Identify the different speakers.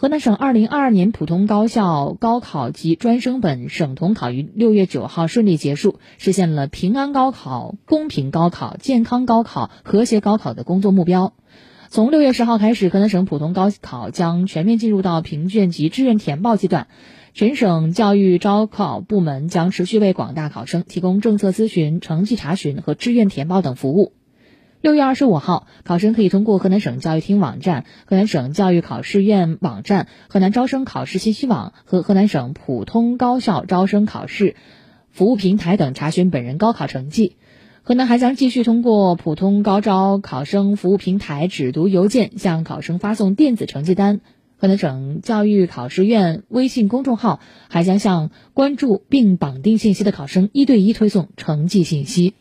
Speaker 1: 河南省二零二二年普通高校高考及专升本省统考于六月九号顺利结束，实现了平安高考、公平高考、健康高考、和谐高考的工作目标。从六月十号开始，河南省普通高考将全面进入到评卷及志愿填报阶段。全省教育招考部门将持续为广大考生提供政策咨询、成绩查询和志愿填报等服务。六月二十五号，考生可以通过河南省教育厅网站、河南省教育考试院网站、河南招生考试信息网和河南省普通高校招生考试服务平台等查询本人高考成绩。河南还将继续通过普通高招考生服务平台只读邮件向考生发送电子成绩单。河南省教育考试院微信公众号还将向关注并绑定信息的考生一对一推送成绩信息。